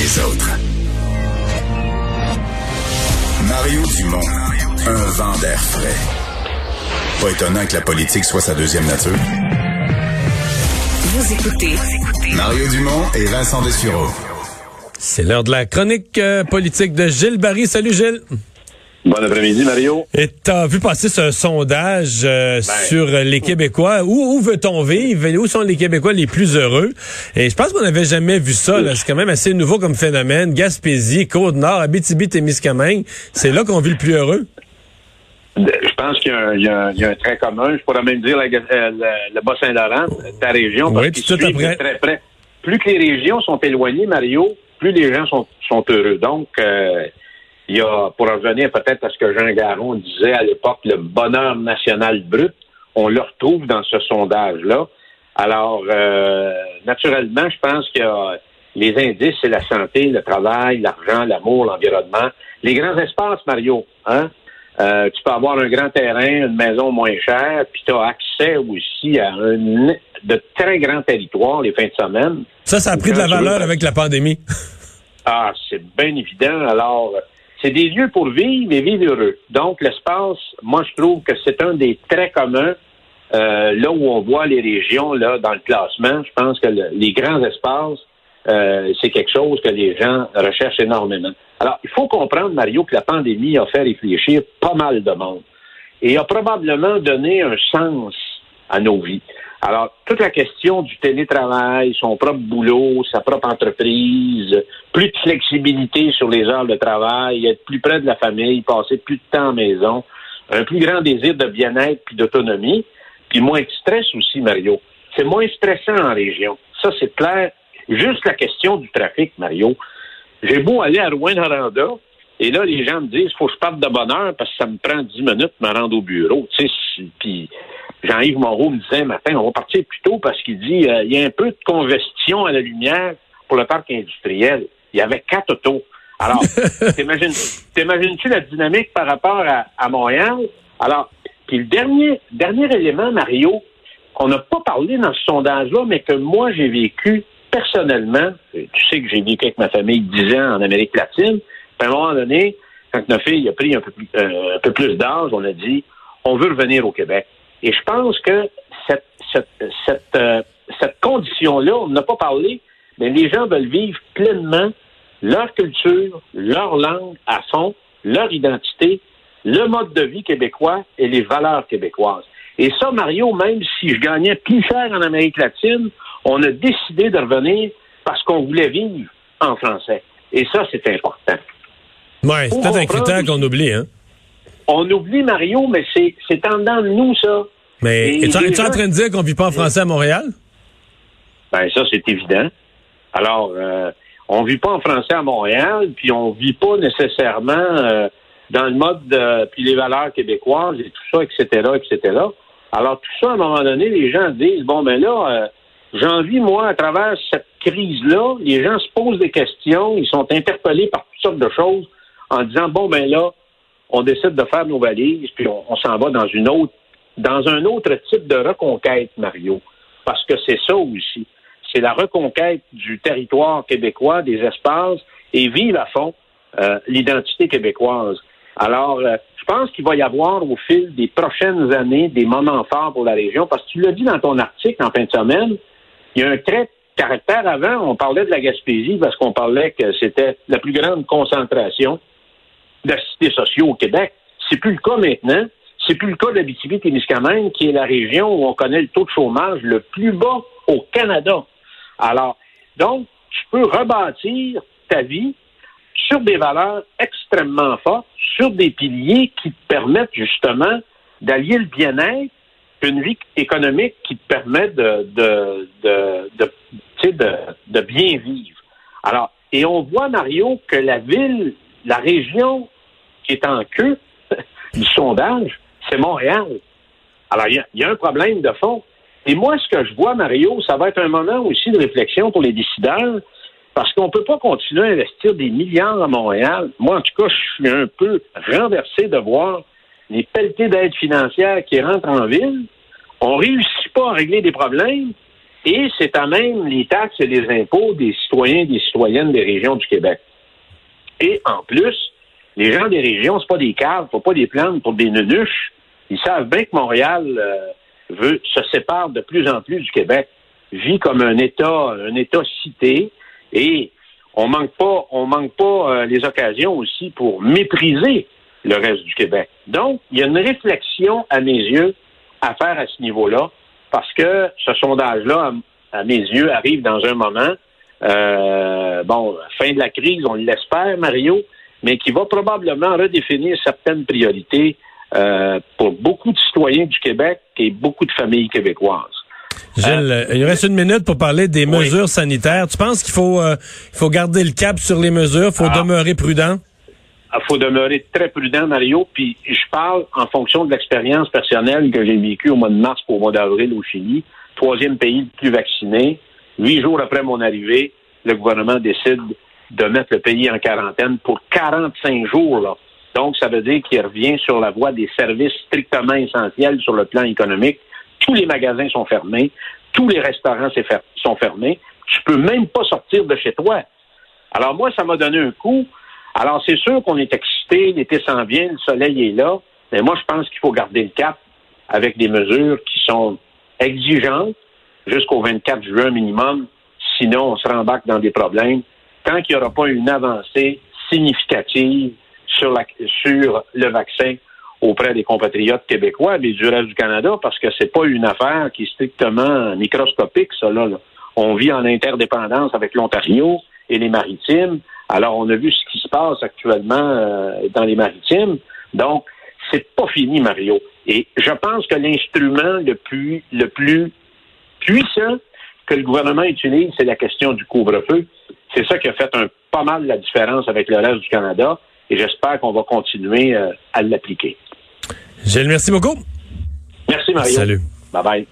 les autres. Mario Dumont, un vent d'air frais. Pas étonnant que la politique soit sa deuxième nature. Vous écoutez Mario Dumont et Vincent Dessureau. C'est l'heure de la chronique euh, politique de Gilles Barry. Salut Gilles. Bon après-midi, Mario. Et t'as vu passer ce sondage euh, sur les Québécois? Où, où veut-on vivre? Où sont les Québécois les plus heureux? Et je pense qu'on n'avait jamais vu ça. C'est quand même assez nouveau comme phénomène. Gaspésie, Côte-Nord, Abitibi-Témiscamingue. C'est là qu'on vit le plus heureux. Je pense qu'il y, a un- il y y a un trait commun. Je pourrais même dire la, euh, le, Bas-Saint-Laurent, ta région, parce Oui, tout suivent après. très près. Plus que les régions sont éloignées, Mario, plus les gens sont, sont heureux. Donc, euh, il y a, pour revenir peut-être à ce que Jean Garon disait à l'époque, le bonheur national brut, on le retrouve dans ce sondage-là. Alors, euh, naturellement, je pense que euh, les indices, c'est la santé, le travail, l'argent, l'amour, l'environnement. Les grands espaces, Mario, hein? Euh, tu peux avoir un grand terrain, une maison moins chère, puis tu as accès aussi à un de très grands territoires les fins de semaine. Ça, ça a pris de la veux- valeur avec la pandémie. Ah, c'est bien évident. Alors, c'est des lieux pour vivre mais vivre heureux. Donc, l'espace, moi, je trouve que c'est un des traits communs. euh, là où on voit les régions là dans le classement, je pense que le- les grands espaces, euh, c'est quelque chose que les gens recherchent énormément. Alors, il faut comprendre, Mario, que la pandémie a fait réfléchir pas mal de monde et a probablement donné un sens à nos vies. Alors, toute la question du télétravail, son propre boulot, sa propre entreprise, plus de flexibilité sur les heures de travail, être plus près de la famille, passer plus de temps à la maison, un plus grand désir de bien-être puis d'autonomie, puis moins de stress aussi, Mario. C'est moins stressant en région. Ça, c'est clair. Juste la question du trafic, Mario. J'ai beau aller à Rouen-Noranda, et là, les gens me disent, faut que je parte de bonne heure parce que ça me prend 10 minutes de me rendre au bureau. Tu sais, puis Jean-Yves Moreau me disait, matin, on va partir plus tôt parce qu'il dit, euh, il y a un peu de congestion à la lumière pour le parc industriel. Il y avait quatre autos. Alors, t'imagines- t'imagines-tu la dynamique par rapport à, à Montréal? Alors, puis le dernier, dernier élément, Mario, qu'on n'a pas parlé dans ce sondage-là, mais que moi, j'ai vécu personnellement. Tu sais que j'ai vécu avec ma famille 10 ans en Amérique latine. Puis à un moment donné, quand notre fille a pris un peu plus, euh, un peu plus d'âge, on a dit, on veut revenir au Québec. Et je pense que cette, cette, cette, euh, cette condition-là, on n'a pas parlé, mais les gens veulent vivre pleinement leur culture, leur langue à fond, leur identité, le mode de vie québécois et les valeurs québécoises. Et ça, Mario, même si je gagnais plus cher en Amérique latine, on a décidé de revenir parce qu'on voulait vivre en français. Et ça, c'est important. Ouais, c'est peut-être un critère qu'on oublie, hein. On oublie, Mario, mais c'est, c'est en dedans de nous, ça. Mais es-tu es-tu en train de dire qu'on vit pas en français à Montréal? Ben ça, c'est évident. Alors, euh, on vit pas en français à Montréal, puis on vit pas nécessairement euh, dans le mode de, puis les valeurs québécoises et tout ça, etc., etc. Alors, tout ça, à un moment donné, les gens disent, bon, ben là, euh, j'en vis, moi, à travers cette crise-là, les gens se posent des questions, ils sont interpellés par toutes sortes de choses en disant, bon, ben là, on décide de faire nos valises, puis on, s'en va dans une autre, dans un autre type de reconquête, Mario. Parce que c'est ça aussi. C'est la reconquête du territoire québécois, des espaces, et vivre à fond euh, l'identité québécoise. Alors, euh, je pense qu'il va y avoir au fil des prochaines années des moments forts pour la région, parce que tu l'as dit dans ton article en fin de semaine, il y a un trait de caractère avant, on parlait de la Gaspésie parce qu'on parlait que c'était la plus grande concentration d'assistés sociaux au Québec. C'est plus le cas maintenant. C'est plus le cas d'Abitibi-Témiscamingue, qui est la région où on connaît le taux de chômage le plus bas au Canada. Alors, donc, tu peux rebâtir ta vie sur des valeurs extrêmement fortes, sur des piliers qui te permettent justement d'allier le bien-être, une vie économique qui te permet de, de, de, de, de bien vivre. Alors, et on voit, Mario, que la ville, la région qui est en queue du sondage, c'est Montréal. Alors, il y a- un problème de fond. Et moi, ce que je vois, Mario, ça va être un moment aussi de réflexion pour les décideurs, parce qu'on ne peut pas continuer à investir des milliards à Montréal. Moi, en tout cas, je suis un peu renversé de voir les pelletés d'aide financière qui rentrent en ville. On ne réussit pas à régler des problèmes. Et c'est à même les taxes et les impôts des citoyens et des citoyennes des régions du Québec. Et en plus, les gens des régions, c'est pas des caves, faut pas des plaindre pour des nunuches. Ils savent bien que Montréal euh, veut se sépare de plus en plus du Québec, vit comme un État, un État cité, et on manque pas, on manque pas euh, les occasions aussi pour mépriser le reste du Québec. Donc, il y a une réflexion, à mes yeux, à faire à ce niveau-là, parce que ce sondage-là, à, mes yeux, arrive dans un moment, euh, bon, fin de la crise, on l'espère, Mario, mais qui va probablement redéfinir certaines priorités euh, pour beaucoup de citoyens du Québec et beaucoup de familles québécoises. Gilles, euh, il reste une minute pour parler des mesures sanitaires. Tu penses qu'il faut, euh, faut garder le cap sur les mesures, il faut ah. demeurer prudent? Il ah, faut demeurer très prudent, Mario. Puis je parle en fonction de l'expérience personnelle que j'ai vécue au mois de mars pour au mois d'avril au Chili. Troisième pays le plus vacciné. Huit jours après mon arrivée, le gouvernement décide de mettre le pays en quarantaine pour 45 jours. Donc, ça veut dire qu'il revient sur la voie des services strictement essentiels sur le plan économique. Tous les magasins sont fermés, tous les restaurants sont fermés. Tu peux même pas sortir de chez toi. Alors moi, ça m'a donné un coup. Alors, c'est sûr qu'on est excité, l'été s'en vient, le soleil est là, mais moi, je pense qu'il faut garder le cap avec des mesures qui sont exigeantes jusqu'au 24 juin minimum. Sinon, on se rembarque dans des problèmes. Tant qu'il n'y aura pas une avancée significative sur, la, sur le vaccin auprès des compatriotes québécois, mais du reste du Canada, parce que c'est pas une affaire qui est strictement microscopique, ça, là. On vit en interdépendance avec l'Ontario et les maritimes. Alors, on a vu ce qui se passe actuellement euh, dans les maritimes. Donc, c'est pas fini, Mario. Et je pense que l'instrument le plus, le plus puissant que le gouvernement utilise, c'est la question du couvre-feu. C'est ça qui a fait un, pas mal la différence avec le reste du Canada. Et j'espère qu'on va continuer euh, à l'appliquer. Gilles, merci beaucoup. Merci, Mario. Salut. Bye bye.